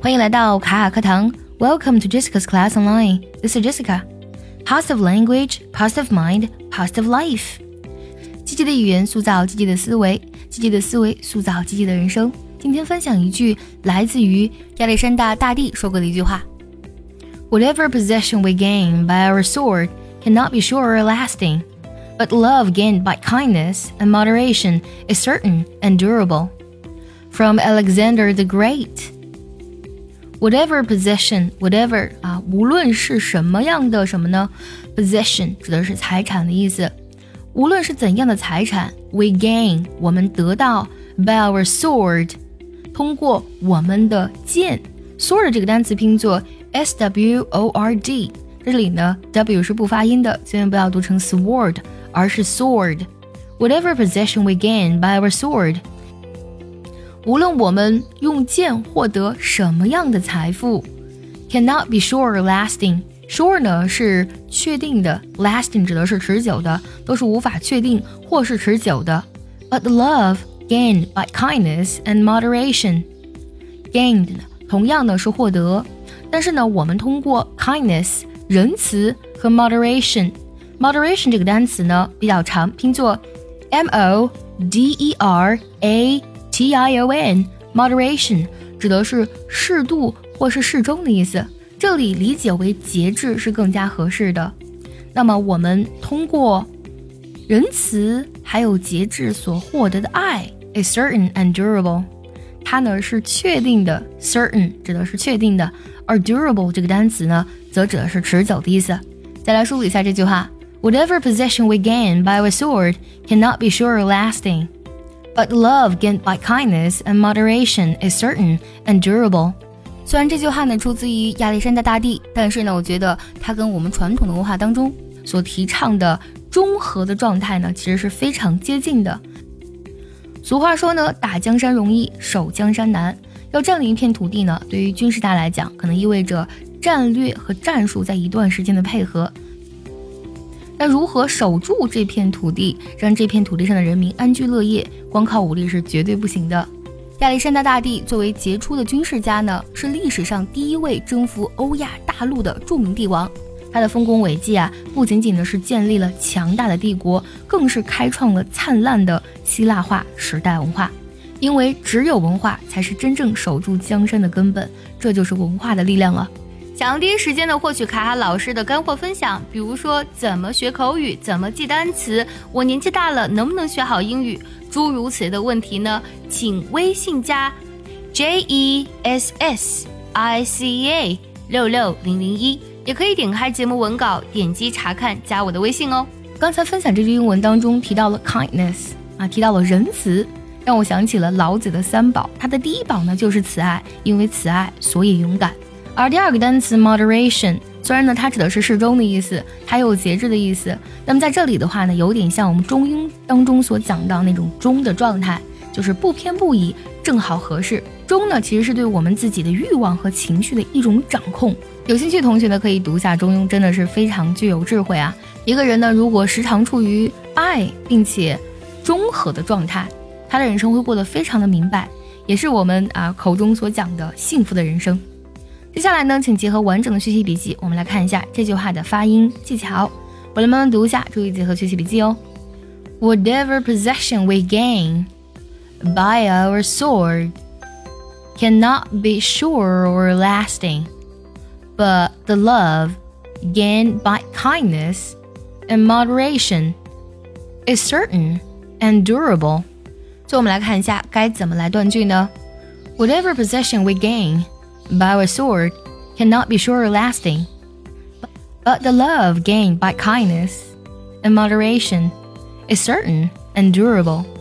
欢迎来到卡卡课堂，Welcome to Jessica's Class Online. This is Jessica. Positive language, positive mind, positive life. 积极的语言塑造积极的思维，积极的思维塑造积极的人生。今天分享一句来自于亚历山大大帝说过的一句话：Whatever possession we gain by our sword cannot be sure or lasting. But love gained by kindness and moderation is certain and durable. From Alexander the Great. Whatever possession, whatever 啊，无论是什么样的什么呢？Possession 指的是财产的意思。无论是怎样的财产，we gain 我们得到 by our sword 通过我们的剑。sword 这个单词拼作 s w o r d，这里呢 w 是不发音的，千万不要读成 sword。而是 sword。Whatever possession we gain by our sword， 无论我们用剑获得什么样的财富，cannot be sure or lasting。Sure 呢是确定的，lasting 指的是持久的，都是无法确定或是持久的。But love gained by kindness and moderation gained 呢，同样呢是获得，但是呢，我们通过 kindness 仁慈和 moderation。Moderation 这个单词呢比较长，拼作 M O D E R A T I O N。Moderation 指的是适度或是适中的意思，这里理解为节制是更加合适的。那么我们通过仁慈还有节制所获得的爱，is certain and durable。它呢是确定的，certain 指的是确定的，而 durable 这个单词呢则指的是持久的意思。再来梳理一下这句话。Whatever possession we gain by a sword cannot be sure or lasting. But love gained by kindness and moderation is certain and durable. 虽然这句话呢出自于亚历山大大帝，但是呢，我觉得它跟我们传统的文化当中所提倡的中和的状态呢，其实是非常接近的。俗话说呢，打江山容易守江山难。要占领一片土地呢，对于军事家来讲，可能意味着战略和战术在一段时间的配合。那如何守住这片土地，让这片土地上的人民安居乐业？光靠武力是绝对不行的。亚历山大大帝作为杰出的军事家呢，是历史上第一位征服欧亚大陆的著名帝王。他的丰功伟绩啊，不仅仅的是建立了强大的帝国，更是开创了灿烂的希腊化时代文化。因为只有文化才是真正守住江山的根本，这就是文化的力量了。想要第一时间的获取卡卡老师的干货分享，比如说怎么学口语，怎么记单词，我年纪大了能不能学好英语，诸如此类的问题呢？请微信加 J E S S I C A 六六零零一，也可以点开节目文稿，点击查看，加我的微信哦。刚才分享这句英文当中提到了 kindness 啊，提到了仁慈，让我想起了老子的三宝，他的第一宝呢就是慈爱，因为慈爱所以勇敢。而第二个单词 moderation，虽然呢它指的是适中的意思，还有节制的意思。那么在这里的话呢，有点像我们中英当中所讲到那种中的状态，就是不偏不倚，正好合适。中呢其实是对我们自己的欲望和情绪的一种掌控。有兴趣同学呢可以读一下中庸，真的是非常具有智慧啊。一个人呢如果时常处于爱并且中和的状态，他的人生会过得非常的明白，也是我们啊口中所讲的幸福的人生。接下来呢，请结合完整的学习笔记，我们来看一下这句话的发音技巧。我来慢慢读一下，注意结合学习笔记哦。Whatever possession we gain by our sword cannot be sure or lasting, but the love gained by kindness and moderation is certain and durable. 最后我们来看一下该怎么来断句呢？Whatever possession we gain by a sword cannot be sure lasting, but the love gained by kindness and moderation is certain and durable.